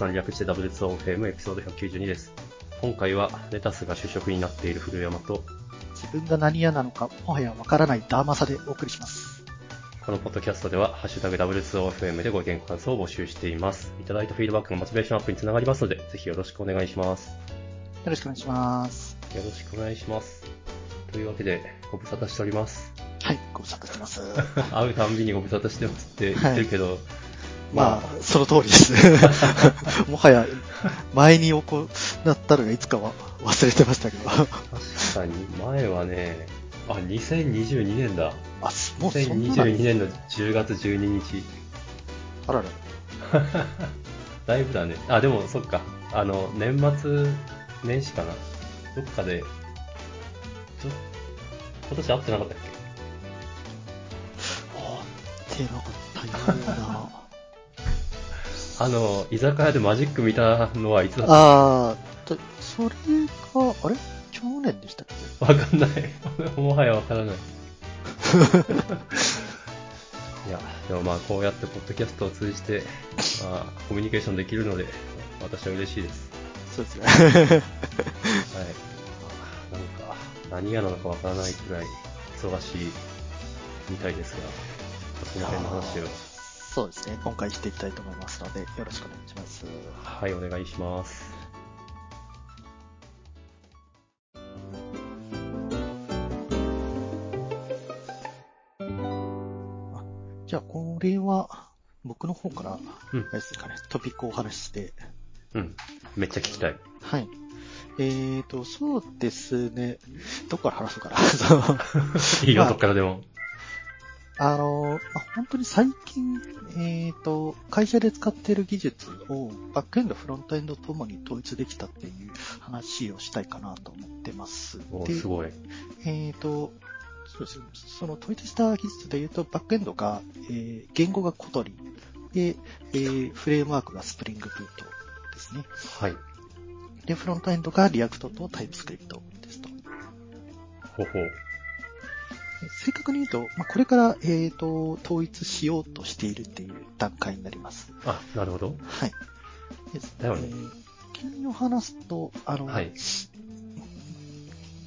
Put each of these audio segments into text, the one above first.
は、若手とおっさん略して W2OFM エピソード192です。今回は、レタスが主食になっている古山と、自分が何屋なのか、もはやわからないダーマサでお送りします。このポッドキャストでは、ハッシュタグ W2OFM でご意見ご感想を募集しています。いただいたフィードバックがモチベーションアップにつながりますので、ぜひよろしくお願いします。よろしくお願いします。よろしくお願いします。というわけで、ご無沙汰しております。はい、ご無沙汰してます。会うたんびにご無沙汰してますって言ってるけど、まあ、その通りです。もはや、前に行ったのがいつかは忘れてましたけど。確かに前はね、あ、2022年だ。あ、もうそんな2022年の10月12日。あらら。だいぶだね。あ、でもそっか。あの、年末年始かな。どっかで、ちょ今年会ってなかったっけ？あってなかったような。あの、居酒屋でマジック見たのはいつだった？あー、とそれが、あれ？去年でしたっけ？わかんない。もはやわからない。いや、でもまあこうやってポッドキャストを通じて、まあ、コミュニケーションできるので、私は嬉しいです。そうですね。はい。なんか、何がなのかわからないくらい忙しいみたいですが、その辺の話を、そうですね。今回していきたいと思いますので、よろしくお願いします。はい、お願いします。じゃあ、これは、僕の方から、うんあれですかね、トピックをお話しして、うん。めっちゃ聞きたい。はい。えーと、そうですね。どこから話そうかな。いいよ、まあどっからでも。あの、まあ本当に最近、えーと、会社で使っている技術をバックエンド、フロントエンドともに統一できたっていう話をしたいかなと思ってます。おですごい。えーと、そうですね。その統一した技術で言うと、バックエンドが、えー言語が小鳥で、えーフレームワークが Spring Boot ですね。はい。で、フロントエンドが React と TypeScript ですと。ほほう。正確に言うと、まあ、これから、えーと、統一しようとしているっていう段階になります。あ、なるほど。はい。ですだよねえー君を話すと、あの、はい。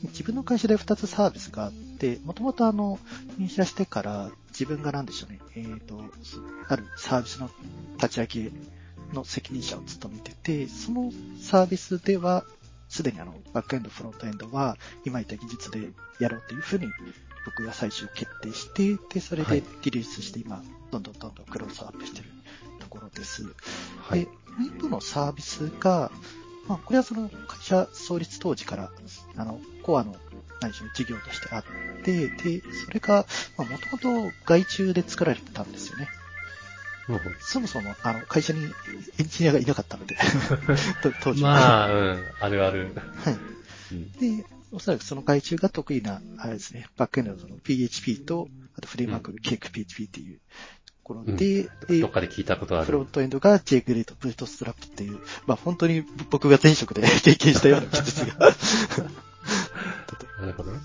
自分の会社で2つサービスがあって、もともとあの、入社してから自分がなんでしょうね、えっ、と、そあるサービスの立ち上げの責任者を務めてて、そのサービスでは、すでにあの、バックエンド、フロントエンドは、今言った技術でやろうというふうに、僕が最終決定して、で、それはいでリリースして今、どんどんどんどんクローズアップしてるところです。はいで。、もう一個のサービスが、まあ、これはその会社創立当時から、あの、コアの、何でしょう、事業としてあって、で、それが、まあ、もともと外注で作られてたんですよね。そもそも、あの、会社にエンジニアがいなかったので、と 当時は。まあ、うん、あるある。はい。うん。で、おそらくその外注が得意な、あれですね、バックエンドのその PHP と、あとフレームワークの CakePHP っていうところで、でどっかで聞いたことある。フロントエンドが JGrade ブートストラップっていう、まあ本当に僕が前職で 経験したような技術が。なるほど。は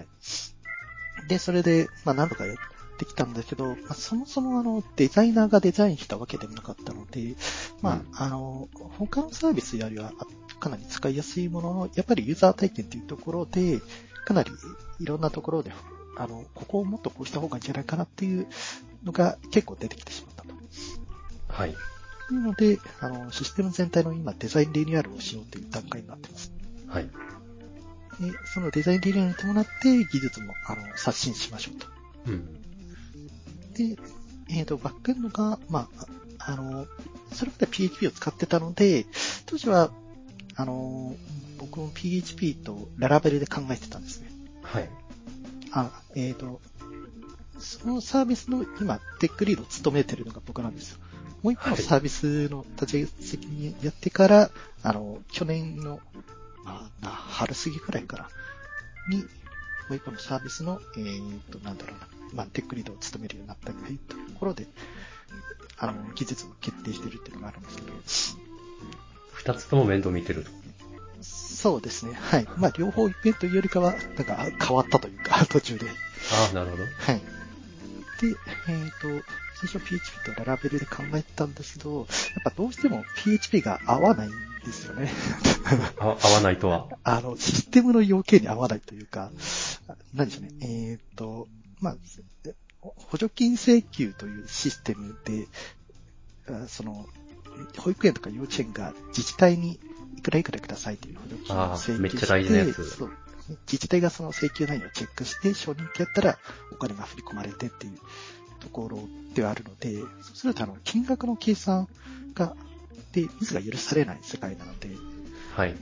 い。で、それで、まあ何度かやってきたんだけど、まあそもそもあの、デザイナーがデザインしたわけでもなかったので、まあ、うんあの、他のサービスよりはあかなり使いやすいものの、やっぱりユーザー体験っていうところで、かなりいろんなところで、あの、ここをもっとこうした方がいいんじゃないかなっていうのが結構出てきてしまったと。はいうので、あの、システム全体の今デザインリニューアルをしようという段階になってます。はい。で、そのデザインリニューアルに伴って技術も、あの、刷新しましょうと。うん。で、えっ、と、バックエンドが、まあ、ああの、それまで PHP を使ってたので、当時は、あの、僕も PHP とララベルで考えてたんですね。はい。あ、えっ、と、そのサービスの今、テックリードを務めてるのが僕なんですよ。もう一個のサービスの立ち上げ責任やってから、あの、去年の、まあ、な春過ぎくらいから、に、もう一個のサービスの、えーと、なんだろうな、まあ、テックリードを務めるようになったというところで、あの、技術を決定してるっていうのがあるんですけど、二つとも面倒見てると。そうですね。はい。まあ、両方一遍というよりかは、なんか変わったというか、途中で。ああ、なるほど。はい。で、えっ、と、最初 PHP とララベルで考えてたんですけど、やっぱどうしても PHP が合わないんですよね。あ合わないとは。あの、システムの要件に合わないというか、何でしょうね。えーっと、まあ、補助金請求というシステムで、あその、保育園とか幼稚園が自治体にいくらいくらくださいという補助金を請求して、めっちゃ大事なやつそう自治体がその請求内容をチェックして、承認やったらお金が振り込まれてっていうところではあるので、そうするとあの、金額の計算が、で、ミスが許されない世界なので、はい。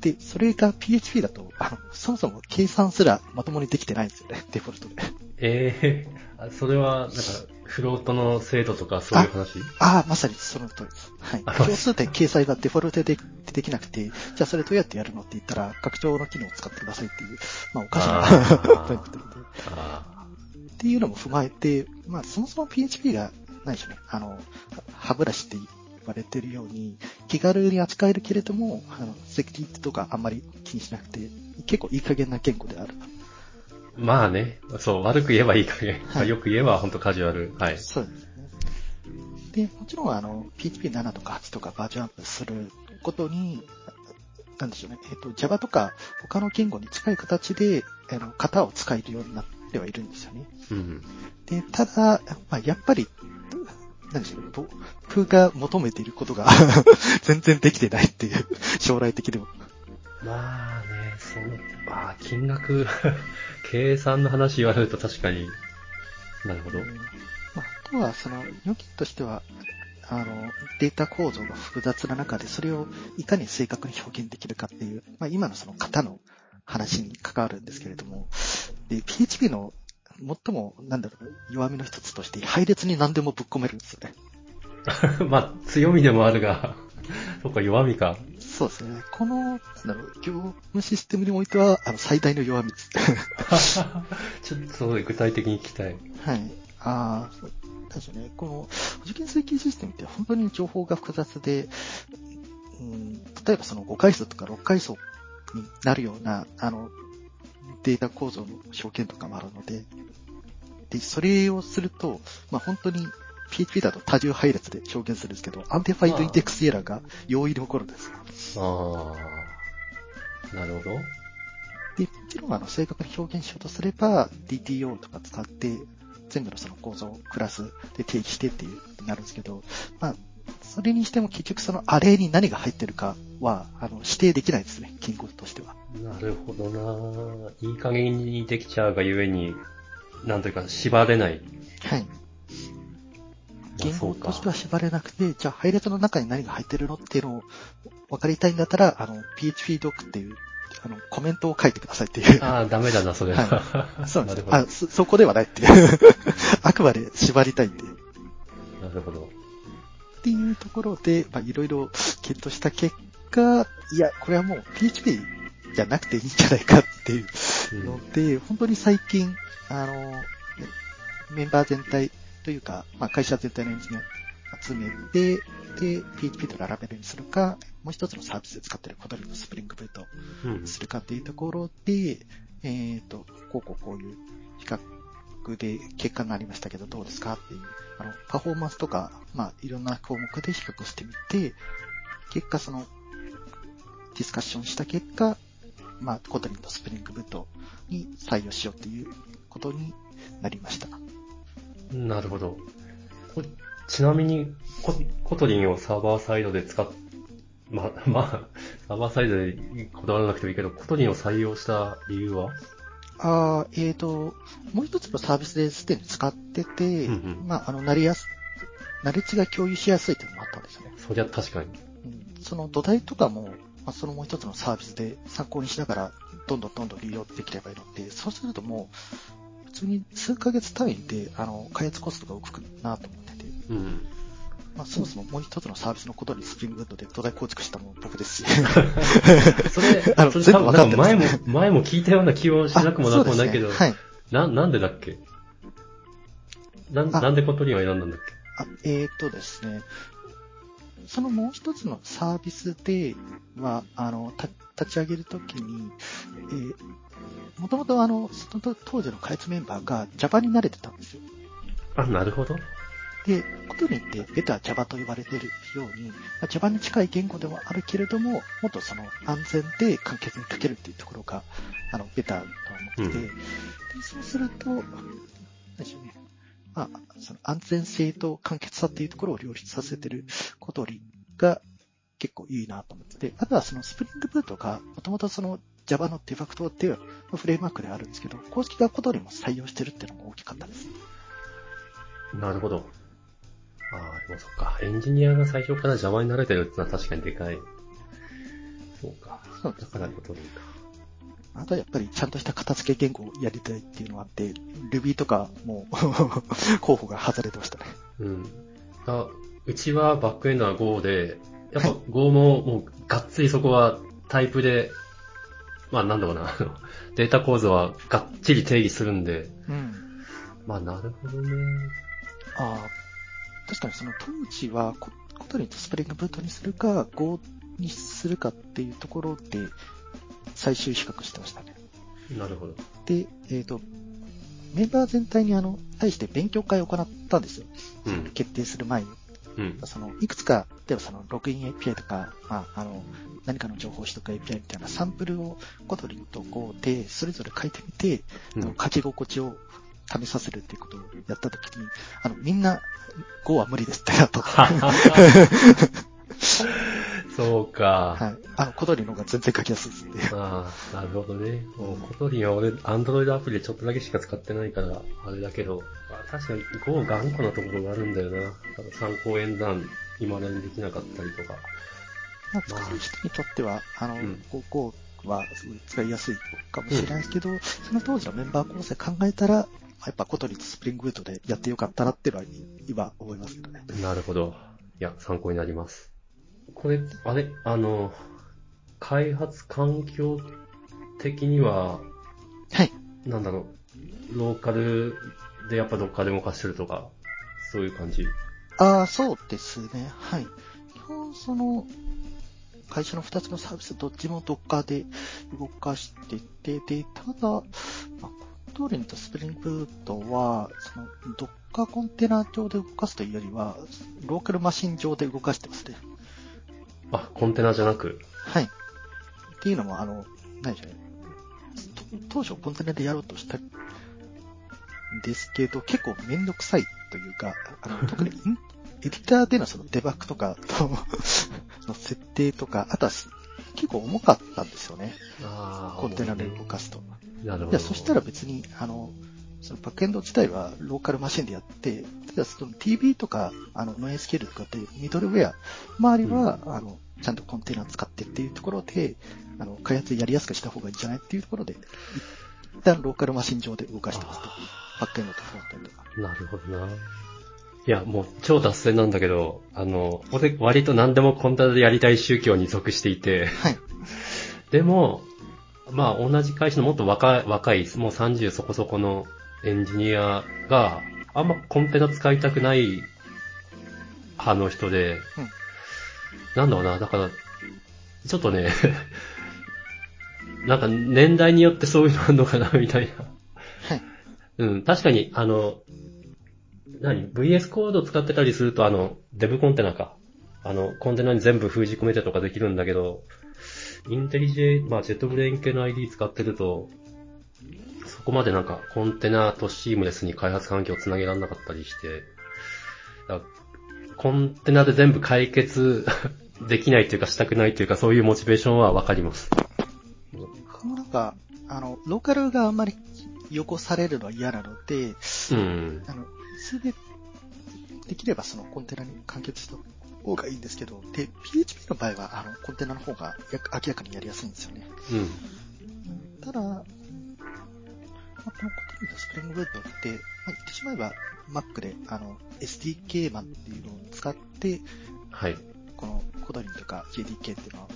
で、それが PHP だと、あの、そもそも計算すらまともにできてないんですよね、デフォルトで。ええあそれは、なんか、フロートの精度とかそういう話？ああ、まさにその通りです。はい。あ小数点掲載がデフォルトでできなくて、じゃあそれどうやってやるのって言ったら、拡張の機能を使ってくださいっていう、まあおかしなあーポイントで。あっていうのも踏まえて、まあそもそも PHP が、何でしょうね、あの、歯ブラシって言われてるように、気軽に扱えるけれども、あの、セキュリティとかあんまり気にしなくて、結構いい加減な言語である。ーまあね、そう、悪く言えばいい加減。まあはいよく言えば本当カジュアル。はい。そうですね。で、もちろん、あの、PHP7 とか8とかバージョンアップすることに、なんでしょうね、えっ、と、Java とか他の言語に近い形で、あの、型を使えるようになってはいるんですよね。うん。で、ただ、まあ、やっぱり、なんでしょうね、僕が求めていることが 全然できてないっていう、将来的でも。まあね、その、あー金額、計算の話言われると確かに、なるほど。まあ、あとは、その、要件としては、あの、データ構造が複雑な中で、それをいかに正確に表現できるかっていう、まあ、今のその型の話に関わるんですけれども、で、PHP の最も、なんだろう、弱みの一つとして、配列に何でもぶっ込めるんですよね。まあ、強みでもあるが、そっか、弱みか。そうですね。この、なんだろう、業務システムにおいては、あの、最大の弱みです。ちょっと具体的に聞きたい。はい。ああ、確かにね、この、補助金請求システムって本当に情報が複雑で、うん、例えばその5階層とか6階層になるような、あの、データ構造の条件とかもあるので、で、それをすると、まあ本当に PHP だと多重配列で表現するんですけど、 undefined index error が容易に起こるんですよ。ああ、なるほど。で、もちろんあの正確に表現しようとすれば DTO とか使って全部のその構造、クラスで定義してっていうなるんですけど、まあ、それにしても結局そのアレイに何が入ってるかは、あの、指定できないですね、金庫としては。なるほどな。いい加減にできちゃうがゆえに、なんというか縛れない。はい。言語としては縛れなくて、じゃあ配列の中に何が入ってるのっていうのを分かりたいんだったら、あの、PHP ドックっていう、あの、コメントを書いてくださいっていう。ああ、ダメだな、それは。はそうなんですあそ、そこではないっていう。あくまで縛りたいんで。なるほど。っていうところで、まあ、いろいろ 検討した結果、いや、これはもう PHP じゃなくていいんじゃないかっていうので、本当に最近、あの、メンバー全体というか、まあ、会社全体のエンジニア集めて、で、PHP と Laravel にするか、もう一つのサービスで使ってる Kotlin の Spring Boot うん。するかっていうところで、えっ、と、こうこうこういう比較で結果になりましたけどどうですかっていう、あの、パフォーマンスとか、まあ、いろんな項目で比較してみて、結果その、ディスカッションした結果、まあ、 Kotlin と Spring Boot に採用しようっていうことになりました。なるほど。ちなみにコ、 Kotlin をサーバーサイドで使っ、ま、まあ、サーバーサイドでこだわらなくてもいいけど、 Kotlin を採用した理由は？ああ、えーと、もう一つのサービスですでに使ってて、うんうんまあ、あの、なりやす、ナレッジが共有しやすいっていうのもあったんですよね。そりゃ確かに。うんその土台とかも、まあ、そのもう一つのサービスで参考にしながら、どんどんどんどん利用できればいいので、そうするともう、普通に数ヶ月単位で、あの、開発コストが浮くなと思ってて、うん。まあ、そもそももう一つのサービスの Kotlin Spring Boot で土台構築したのも僕ですし。それ、あのそれ分なんかってます前も、前も聞いたような気もしなくもなくもないけど、あそうですねはい。な、なんでだっけ？な、あなんで Kotlin を選んだんだっあえーとですね、そのもう一つのサービスでは、あの、た立ち上げるときに、えー、もともとあの、その当時の開発メンバーが Java に慣れてたんですよ。けあ、なるほど。で、 Kotlin って better Java と言われているように、まあ、Java に近い言語ではあるけれども、もっとその安全で簡潔に書けるっていうところが、あの、 better と思ってて、うんでそうすると、でしょうね。まあ、その安全性と簡潔さっていうところを両立させてるKotlin が結構いいなと思ってて、あとはその Spring Boot が、もともとその Java のデファクトっていうフレームワークであるんですけど、公式が Kotlin も採用してるっていうのも大きかったです。なるほど。ああ、でもそっか。エンジニアが最初から Java に慣れてるってのは確かにでかい。そうか。そうだから Kotlin でいいか。あとはやっぱりちゃんとした型付け言語をやりたいっていうのがあって、Ruby とかもう 候補が外れてましたね。うん。あうちはバックエンドは Go で、やっぱはい Go ももうがっつりそこはタイプで、まあなんだろうな、データ構造はがっちり定義するんで、うん。まあなるほどね。ああ、確かにその当時はココトリンとスプリングブートにするか、Go にするかっていうところで最終比較してましたね。なるほど。で、えっ、と、メンバー全体にあの、対して勉強会を行ったんですよ。うん。決定する前に。うん。その、いくつか、例えばその、ログイン API とか、まあ、あの、何かの情報取得 API みたいなサンプルをコトリンと Go で、それぞれ書いてみて、うん書き心地を試させるっていうことをやったときに、あの、みんな、Go は無理ですってなった。そうか。はい。あの、 Kotlin の方が全然書きやすいですんで。ああ、なるほどね。もう Kotlin は俺、 Android アプリでちょっとだけしか使ってないから、あれだけど、まあ、確かに Go 頑固なところがあるんだよな。三項演算、未だにできなかったりとか。まあ、使う人にとっては、あの、うんは使いやすいかもしれないですけど、その当時のメンバー構成考えたら、やっぱ Kotlin と Spring Boot でやってよかったなっていうのは今思いますけどね。なるほど。いや、参考になります。これ、あれ、あの、開発環境的には、はい。なんだろう、ローカルでやっぱどっかで動かしてるとか、そういう感じ？ああ、そうですね。はい。基本、その、会社の2つのサービス、どっちもどっかで動かしてて、で、ただ、まあ、 Kotlin と Spring Boot は、その、ドッカーコンテナ上で動かすというよりは、ローカルマシン上で動かしてますね。あ、コンテナじゃなく？はい。っていうのも、あの、何でしょうね。と当初コンテナでやろうとしたんですけど、結構めんどくさいというか、あの 特にん？エディターでのそのデバッグとかと の設定とか、あとは結構重かったんですよね。あコンテナで動かすと。なるほど。そしたら別に、あの、そのバックエンド自体はローカルマシンでやって、ただその TV とか、あの、ノイスケールとかっていうミドルウェア周りは、あの、ちゃんとコンテナ使ってっていうところで、あの、開発やりやすくした方がいいんじゃないっていうところで、一旦ローカルマシン上で動かしてますと。バックエンドとフロントエンドが。なるほどな。いや、もう超脱線なんだけど、あの、俺割と何でもコンテナでやりたい宗教に属していて、はい。でも、まあ同じ会社のもっと若い、若い、もう30そこそこのエンジニアが、あんまコンテナ使いたくない派の人で、うんなんだろうな、だから、ちょっとね、なんか年代によってそういうのあるのかな、みたいな。はい。うん、確かに、あの、何 ?VS コード使ってたりすると、あの、デブコンテナか。あの、コンテナに全部封じ込めてとかできるんだけど、インテリジェ、まあ、ジェットブレイン系の ID 使ってると、そこまでなんか、コンテナとシームレスに開発環境をつなげられなかったりして、コンテナで全部解決 できないというかしたくないというか、そういうモチベーションはわかります。このなんか、あの、ローカルがあんまり汚されるのは嫌なので、うん。あの、すべ、できればそのコンテナに完結した方がいいんですけど、で、PHP の場合は、あの、コンテナの方がや明らかにやりやすいんですよね。うん。ただ、まあ、この Kotlin と Spring Boot って、まあ、言ってしまえば Mac であの SDK マンっていうのを使って、はい。この Kotlin とか JDK っていうのを、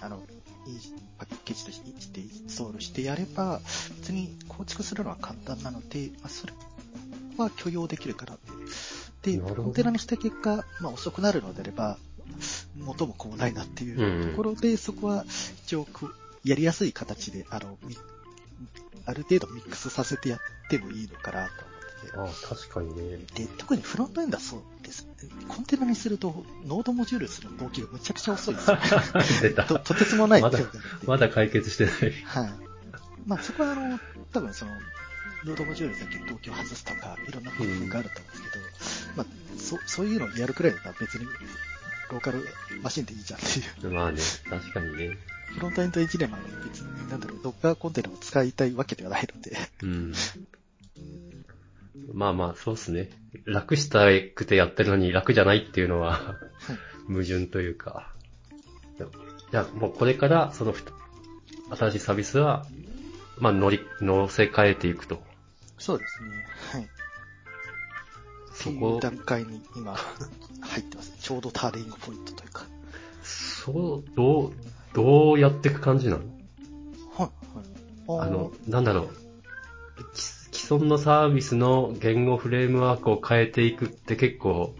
あの、インパッケージとしてインストールしてやれば、別に構築するのは簡単なので、まあ、それは許容できるかなっていう。で、なるほどコンテナにした結果、まあ、遅くなるのであれば、元も子もないなっていうところで、そこは一応やりやすい形で、あの、みある程度ミックスさせてやってもいいのかなと思ってあ確かにね。で、特にフロントエンドはそうです。コンテナにすると、ノードモジュールする動機がむちゃくちゃ遅いですよ。出た。ととてつもないまだまだ解決してない。はい。まあそこはあの、多分その、ノードモジュールだけ動機を外すとか、いろんな工夫があると思うんですけど、まあそ、そういうのをやるくらいだったら別に、ローカルマシンでいいじゃんっていう。まあね、確かにね。フロントエンドエンジニアも別に、なんだろう、ドッカーコンテナを使いたいわけではないので、うん。まあまあ、そうっすね。楽したくてやってるのに楽じゃないっていうのは、はい。矛盾というか。じゃあ、もうこれから、その新しいサービスは、まあ乗り、乗せ替えていくと。そうですね。はい。そこう、段階に今、入ってます。ちょうどターニングポイントというか。そう、どう、どうやっていく感じなの？はい、はい。あの、なんだろう。き既存のサービスの言語フレームワークを変えていくって結構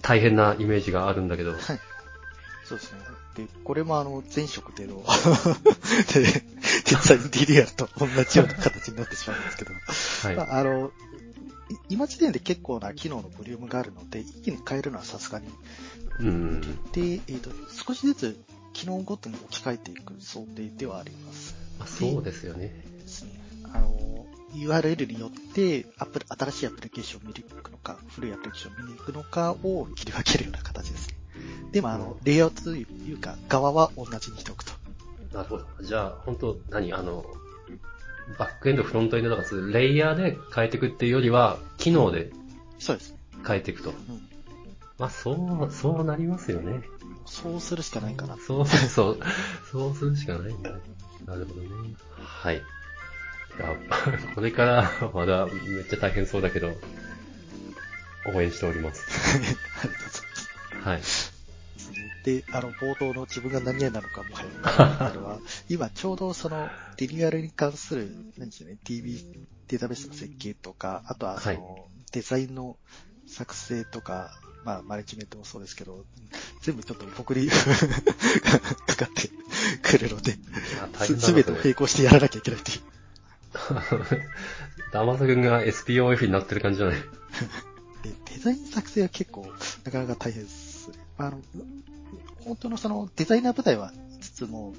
大変なイメージがあるんだけど。はい。そうですね。で、これもあの、前職での、で、実際に DDR と同じような形になってしまうんですけど、はい。まあ、あの、い今時点で結構な機能のボリュームがあるので、一気に変えるのはさすがに。うん。で、えっ、と、少しずつ機能ごとに置き換えていく想定ではあります。まあそうですよね。ですね。あの、URL によってアプリ、新しいアプリケーションを見に行くのか、古いアプリケーションを見に行くのかを切り分けるような形ですね。でも、あの、レイアウトというか、側は同じにしておくと。なるほど。じゃあ、本当何？あの、バックエンド、フロントエンドとかレイヤーで変えていくっていうよりは、機能でそうですね。変えていくと。うん。まあ、そう、そうなりますよね。そうするしかないかな。そうそうそう。そうするしかないんだね。なるほどね。はい。いや、これからまだめっちゃ大変そうだけど、応援しております。ありがとうございます。はい。で、あの、冒頭の自分が何々なのかもはや、あれは、今ちょうどその、リニューアルに関する、何でしょうね、DB、データベースの設計とか、あとはその、デザインの作成とか、まあ、マネジメントもそうですけど、全部ちょっと僕に かかってくるので、すべてを並行してやらなきゃいけないっていう。ダマサ君が SPOF になってる感じじゃないで、デザイン作成は結構、なかなか大変ですね。あの、本当のそのデザイナー部隊はつつも、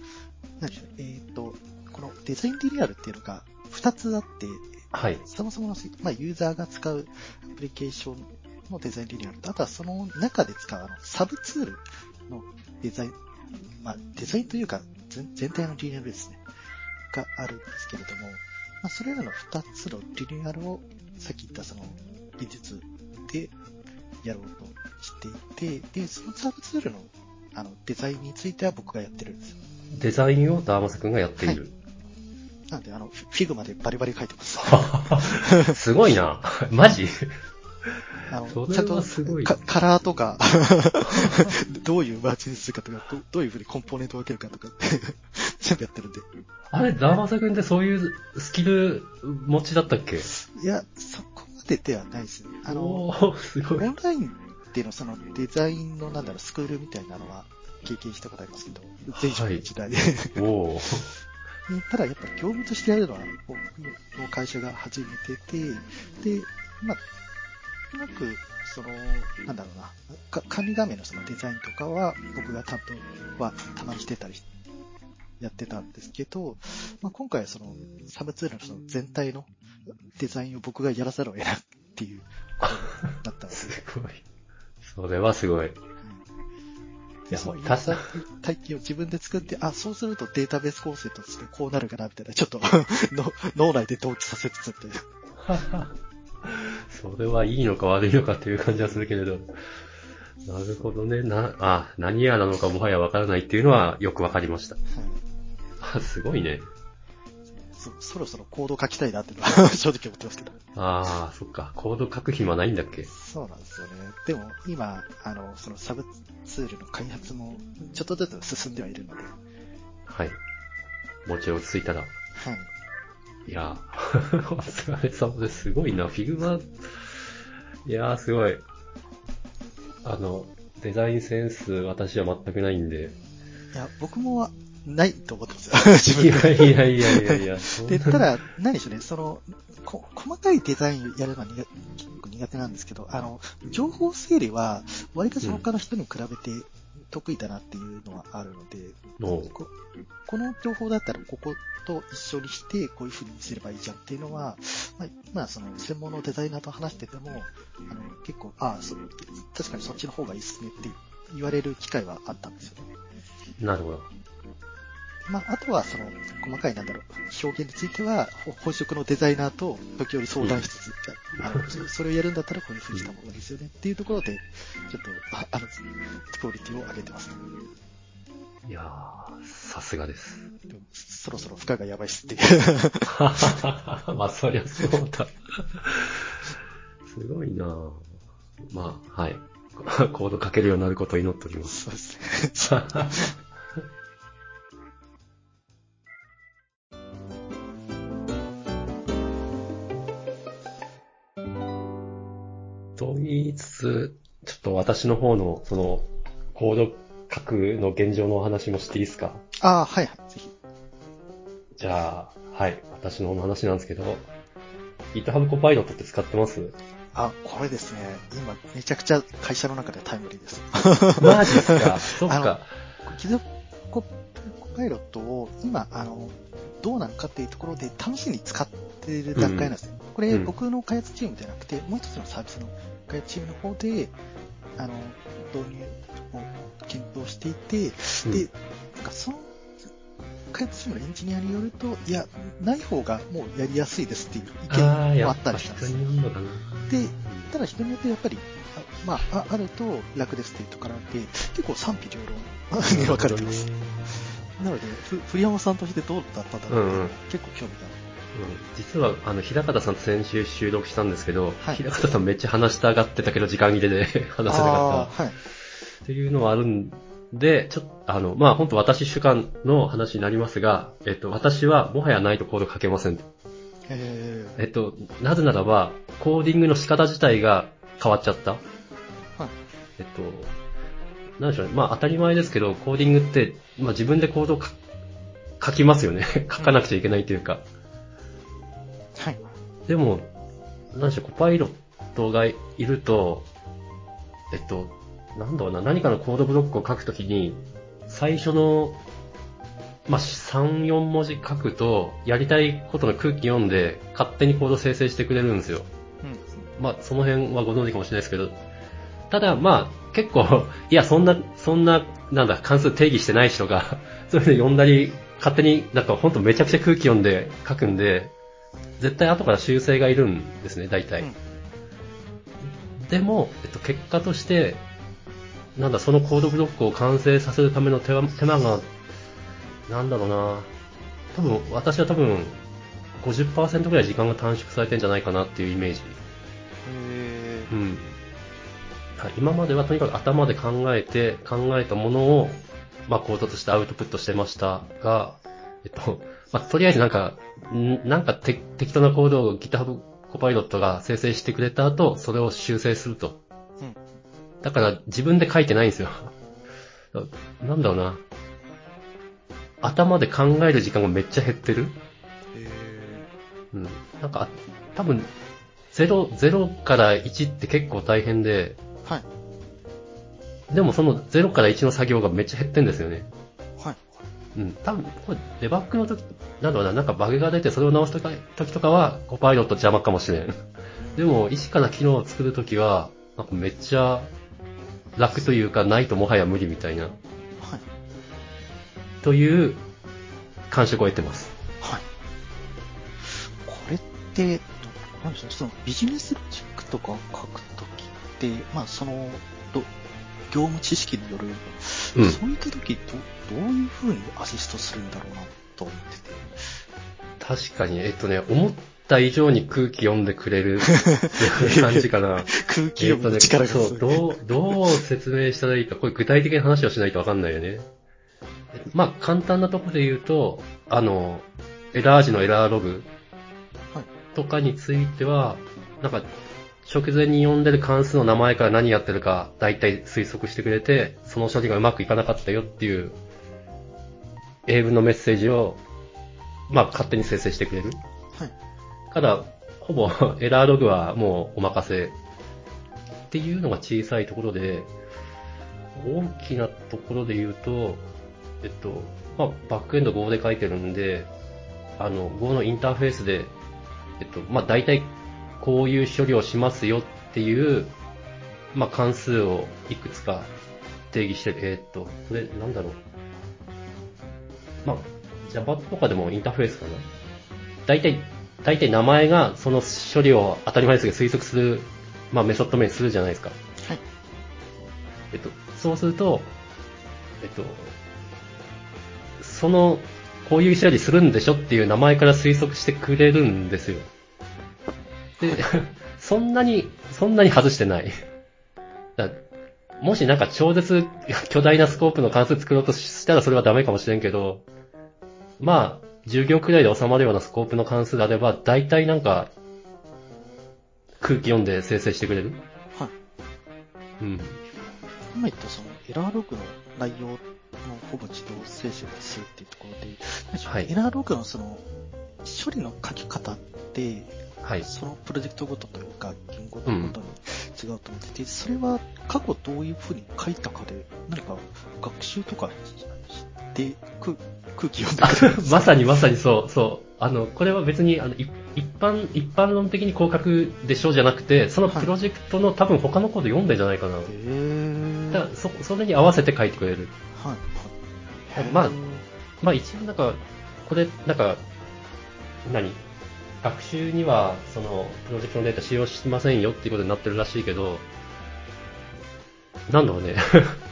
何でしょう、えっ、と、このデザインリニューアルっていうのが2つあって、はい。そもそもの、まあ、ユーザーが使うアプリケーションのデザインリニューアルと、あとはその中で使うあのサブツールのデザイン、まあ、デザインというか全全体のリニューアルですね、があるんですけれども、まあ、それらの2つのリニューアルをさっき言ったその技術でやろうとしていて、で、そのサブツールのあのデザインについては僕がやってるんですよ。デザインをダーマサ君がやっている。なんで、あの、 Figma でバリバリ書いてます。すごいな。マジ？あの、ちゃんとはすごいかカラーとか、どういうマーチにするかとか、どどういうふうにコンポーネントを分けるかとか、全部やってるんで。あれ、ダーマサ君ってそういうスキル持ちだったっけ？いや、そこまでではないですね。あの、すごい。オンラインでのそのデザインのなんだろう、スクールみたいなのは経験したことありますけど、前職の時代で。おー。ただやっぱり業務としてやるのは僕の会社が始めてて、で、まあ、うまく、その、なんだろうな、か管理画面のそのデザインとかは僕が担当はたまにしてたりやってたんですけど、まあ、今回はそのサブツールのその全体のデザインを僕がやらざるを得ないっていうことになったので、すごい。それはすごい。いやそのユたーザー体系を自分で作って、あ、そうするとデータベース構成としてこうなるかな、みたいな、ちょっと の脳内で同期させつつっていう。それはいいのか悪いのかっていう感じはするけれど。なるほどね。な、あ、何やなのかもはやわからないっていうのはよくわかりました。はいあ、すごいね。そそろそろコード書きたいなっていうのは 正直思ってますけど。ああ、そっか。コード書く暇ないんだっけ？そうなんですよね。でも今、あの、そのサブツールの開発もちょっとずつ進んではいるので、はい。もうちょい落ち着いたら。はい。いやー、お疲れ様です。すごいな。 Figma、いやー、すごい。あの、デザインセンス、私は全くないんで。いや、僕もないと思ってますよ。自い。やいやいやいやで、ただ、何でしょうね、その、こ細かいデザインをやるのは苦結構苦手なんですけど、あの、情報整理は、割かし他の人に比べて得意だなっていうのはあるので、ここの情報だったらここと一緒にして、こういう風にすればいいじゃんっていうのは、まあ、まあ、その、専門のデザイナーと話してても、あの、結構、ああ、確かにそっちの方がいいっすねって言われる機会はあったんですよね。なるほど。まあ、あとはその細かいなんだろう、表現については、ほ本職のデザイナーと時折相談しつつ、あのそそれをやるんだったらこういう風にした方がいいですよねっていうところで、ちょっと、ああの、クオリティを上げてますね。いやー、さすがです。そろそろ負荷がやばいっすっていう。まあ、そりゃそうだ。すごいなぁまあ、はい。コード書けるようになることを祈っております。そうですね。つつ、ちょっと私の方の、その、コード書くの現状のお話もしていいですか？ああ、はいはい、ぜひ。じゃあ、はい。私の方の話なんですけど、GitHub Copilot って使ってます？あ、これですね、今めちゃくちゃ会社の中でタイムリーです。マジですか？そっか。キズココパイロットを今、あの、どうなのかっていうところで試しに使っている段階なんですね。これ、うん僕の開発チームじゃなくて、もう一つのサービスの開発チームの方で、あの、導入を検討していて、うんで、なんかその、開発チームのエンジニアによると、いや、ない方がもうやりやすいですっていう意見もあったりしたんです。で、ただ人によってやっぱり、あまあ、ああると楽ですっていうところがあって、結構賛否両論 に分かれてます。なので、ふ栗山さんとしてどうだったんだろうって結構興味がある。うん実は、あの、平方さんと先週収録したんですけど、はい平方さんめっちゃ話したがってたけど、時間切れで 話せなかったはい。っていうのはあるんで、ちょっと、あの、まあ、本当私主観の話になりますが、えっと、私はもはやないとコード書けません。ええっと、なぜならば、コーディングの仕方自体が変わっちゃった。はいえっと、なんでしょうね。まあ、当たり前ですけど、コーディングって、まあ、自分でコードを書書きますよね。書かなくちゃいけないというか。ー、はい。でも、なんでしょう、コパイロットがいると、えっと、なんだろうな、何かのコードブロックを書くときに、最初の、まあ、3、4文字書くと、やりたいことの空気読んで、勝手にコード生成してくれるんですよ。うん。まあ、その辺はご存知かもしれないですけど、ただ、まあ、結構、いや、そんな、そんな、なんだ、関数定義してない人が、そういうの読んだり、勝手になんかほんとめちゃくちゃ空気読んで書くんで、絶対後から修正がいるんですね、大体。うんでも、えっと、結果として、なんだ、そのコードブロックを完成させるための手間手間が、なんだろうな多分、私は多分、50%ぐらい時間が短縮されてんじゃないかなっていうイメージ。えうん。はい今まではとにかく頭で考えて、考えたものを、まあ、コードとしてアウトプットしてましたが、えっと、まあ、とりあえずなんか、んなんかて適当なコードを GitHub コパイロットが生成してくれた後、それを修正すると。うんだから自分で書いてないんですよ。なんだろうな。頭で考える時間がめっちゃ減ってる。えうん。なんか、多分、0、0から1って結構大変で、ー、はい。でもその0から1の作業がめっちゃ減ってんですよね。はい。うん。多分、これデバッグの時、なんだろうな、なんかバグが出てそれを直す時時とかは、コパイロット邪魔かもしれん。でも、一から機能を作るときは、なんかめっちゃ楽というか、ないともはや無理みたいな、はい。という感触を得てます。はい。これって、どなんでしょう、そのビジネスロジックとかを書くときって、まあその、ど業務知識による、うんそういったときど、どういうふうにアシストするんだろうなと思ってて。確かに、えっとね、思った以上に空気読んでくれる 感じかな。空気読むえっとね力が。そう、どう、どう説明したらいいか、これ具体的な話をしないとわかんないよね。まあ、簡単なところで言うと、あの、エラー時のエラーログはいとかについては、なんか、直前に読んでる関数の名前から何やってるか、大体推測してくれて、その処理がうまくいかなかったよっていう英文のメッセージを、まあ、勝手に生成してくれる。はい。ただ、ほぼ エラーログはもうお任せっていうのが小さいところで、大きなところで言うと、えっと、まあ、バックエンド Go で書いてるんで、あの、Go のインターフェースで、えっと、まあ、大体こういう処理をしますよっていう、まあ、関数をいくつか定義してる。えーっと、これなんだろう。まあ、Java とかでもインターフェースかな。大体、大体名前がその処理を当たり前ですけど推測する、まあ、メソッド名にするじゃないですか。はい。えっと、そうすると、えっと、その、こういう処理するんでしょっていう名前から推測してくれるんですよ。で、そんなに、そんなに外してない。だもしなんか超絶巨大なスコープの関数作ろうとしたらそれはダメかもしれんけど、まあ、10行くらいで収まるようなスコープの関数であれば、大体なんか、空気読んで生成してくれる？はい。うん。今言ったそのエラーログの内容のほぼ自動生成するっていうところで、はいエラーログのその処理の書き方って、はい。そのプロジェクトごとというか、言語ごとに違うと思ってて、それは過去どういうふうに書いたかで、何か学習とかして空空気読んでるまさにまさにそう、そう。あの、これは別に、あの、い一般、一般論的にこう書くでしょうじゃなくて、そのプロジェクトの多分他のコード読んでんじゃないかな。へーだからそ、それに合わせて書いてくれる。はい。はい。まあまあ一応なんか、これ、なんか、何？学習には、その、プロジェクトのデータ使用しませんよっていうことになってるらしいけど、なんだろうね。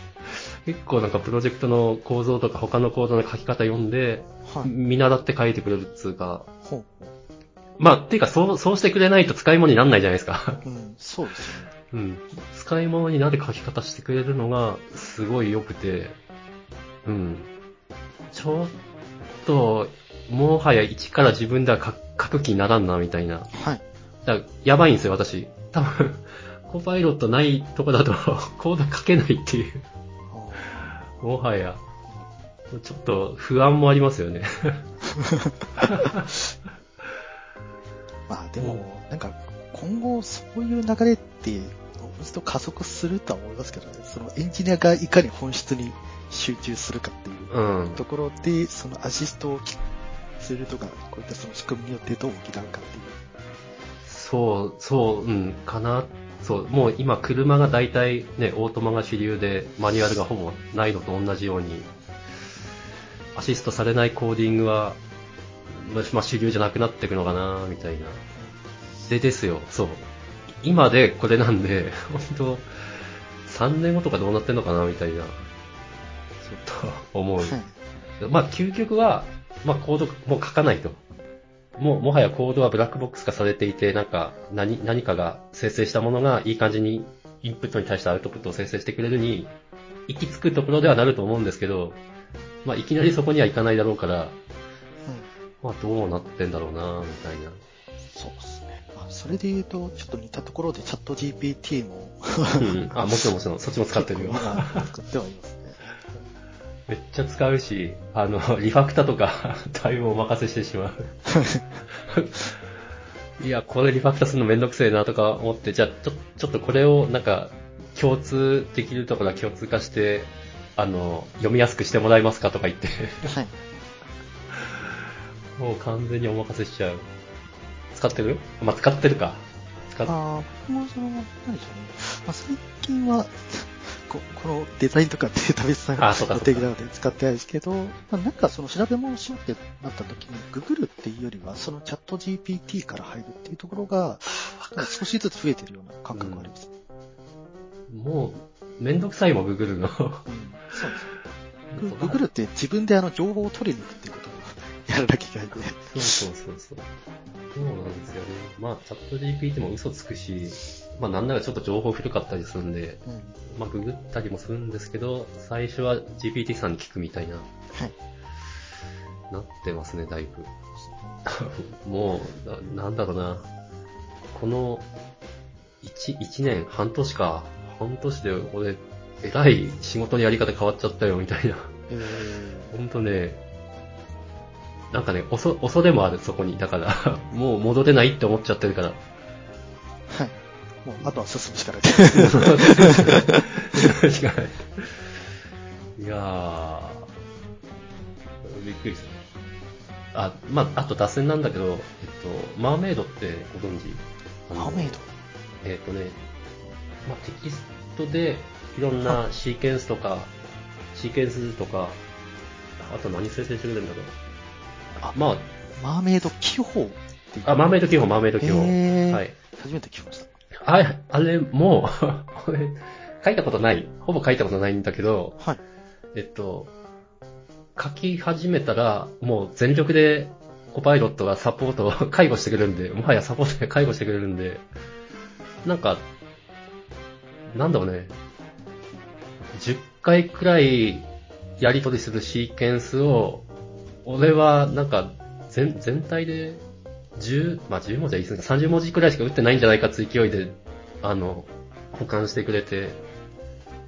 結構なんかプロジェクトの構造とか他のコードの書き方読んで、はい。見習って書いてくれるっつうか。まあ、っていうか、そう、そうしてくれないと使い物にならないじゃないですか。うん、そうですよね。うん。使い物になる書き方してくれるのが、すごい良くて、うん。ちょっと、もはや一から自分では書書く気にならんな、みたいな。はい。だやばいんですよ、私。多分、コパイロットないとこだと、コード書けないっていう。あもはや、ちょっと不安もありますよね。ー まあでも、なんか、今後そういう流れって、ずと加速するとは思いますけどね、そのエンジニアがいかに本質に集中するかっていううん。ところで、そのアシストをするとか、こういったその仕組みによってどう補うかっていう。そう、そう、うん、かな。そう、もう今車が大体ね、オートマが主流で、マニュアルがほぼないのと同じように、アシストされないコーディングは、まあ、主流じゃなくなっていくのかな、みたいな。でですよ、そう。今でこれなんで、本当3年後とかどうなってんのかな、みたいな。ちょっと思う。はい。まあ、究極は、まあ、コードもう書かないと。もう、もはやコードはブラックボックス化されていて、なんか、何、何かが生成したものがいい感じにインプットに対してアウトプットを生成してくれるに、行き着くところではなると思うんですけど、まあ、いきなりそこにはいかないだろうから、うん。まあ、どうなってんだろうな、みたいな。そうですね。まあ、それで言うと、ちょっと似たところでチャット GPT もうん。あ、もちろんもちろん、そっちも使ってるよ。使ってはいますね。めっちゃ使うし、あの、リファクタとか、だいぶお任せしてしまう。いや、これリファクタするのめんどくせえなとか思って、じゃあ、ちょ、ちょっとこれをなんか、共通できるところは共通化して、あの、読みやすくしてもらえますかとか言って、はい。もう完全にお任せしちゃう。使ってる？まあ、使ってるか。使っああ、僕もその、何でしょうね。まあ、最近は、ここのデザインとかデータベースさんの定義なので使ってないですけど、まあ、なんかその調べ物をしようってなった時に、ググるっていうよりは、そのチャット GPT から入るっていうところが、少しずつ増えてるような感覚があります。もう、めんどくさいもん、ググるの。うん、そうです ね。グググルって自分であの情報を取りに行くっていうことをやらなきゃいけないんで。そうそうそうそう。そうなんですよね。まあ、チャット GPT も嘘つくし、まあ、なんならちょっと情報古かったりするんで、うん。まあ、ググったりもするんですけど、最初は GPT さんに聞くみたいな、はい。なってますね、だいぶ。もうな、なんだろうな。この、1、一年、半年か。半年で俺、えらい仕事のやり方変わっちゃったよ、みたいな。えほんとね、なんかね、遅、遅でもある、そこに。だから、もう戻れないって思っちゃってるから。はい。もう、あとは進むしかない。しかない。いやー、びっくりした。あ、まあ、あと脱線なんだけど、えっと、マーメイドってご存知？マーメイド？えっとね、まあ、テキストでいろんなシーケンスとか、シーケンスとか、あと何生成してくれるんだろう。あまあ、マーメイド気泡っていう。あ、マーメイド記号、マーメイド記号。へーはい。初めて聞きました。あれ、あれも、これ、書いたことない。ほぼ書いたことないんだけど、はい。えっと、書き始めたら、もう全力でコパイロットがサポートを 介護してくれるんで、もはやサポートで介護してくれるんで、なんか、なんだろうね、10回くらいやり取りするシーケンスを、俺はなんか全全体で10、まあ10文字は言い過ぎか、30文字くらいしか打ってないんじゃないかって勢いで、あの、保管してくれて、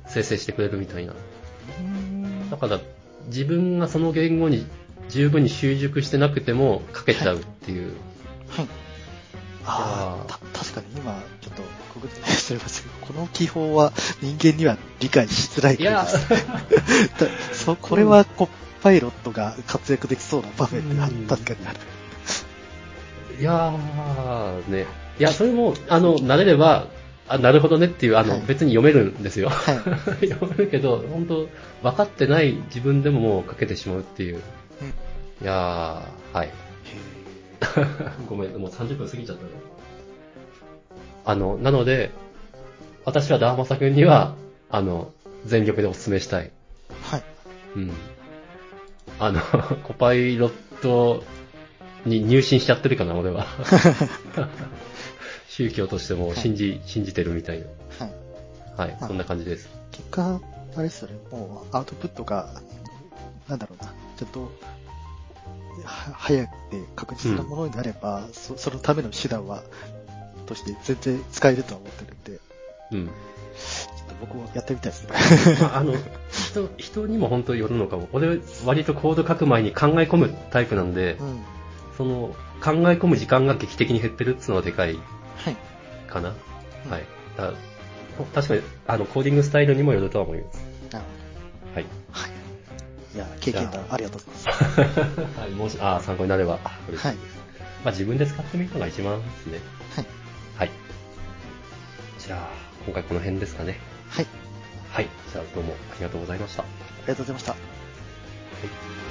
生成してくれるみたいな。だから、自分がその言語に十分に習熟してなくても書けちゃうっていう。はい。あいあ、た、確かに今、ちょっと、ここでしてましたけど、この記法は人間には理解しづらいいやですね。だ そ、これは、こう、パイロットが活躍できそうな場面って確かにある。いやー、ね。いや、それも、あの、慣れれば、あ、なるほどねっていう、あの、はい別に読めるんですよ。はい。読めるけど、本当分かってない自分でももう書けてしまうっていう。うんいやー、はい。へ ごめん、もう30分過ぎちゃったね。あの、なので、私はダーマサ君には、あの、全力でお勧めしたい。ーはい。うん。あの、コパイロットに入信しちゃってるかな、俺は。宗教としても信じ、信じてるみたいはい。な。はい、そんな感じです。結果、あれですよね、もうアウトプットが、なんだろうな、ちょっと、は早くて確実なものになれば、そそのための手段は、として全然使えるとは思ってるんで、うん。僕もやってみたいですね。まあ、あの、人、人にも本当によるのかも。俺、割とコード書く前に考え込むタイプなんでう、ん。その、考え込む時間が劇的に減ってるっていうのはでかいはい。かな。うんはい。だ確かに、あの、コーディングスタイルにもよるとは思います。なるはい。ほど。はい。いや、経験談ありがとうございます。はい、もし、あー参考になれば嬉しいです。はい。まあ自分で使ってみるのが一番ですね。はい。はい。じゃあ、今回この辺ですかね。はい。はい。じゃあどうもありがとうございました。ありがとうございました。はい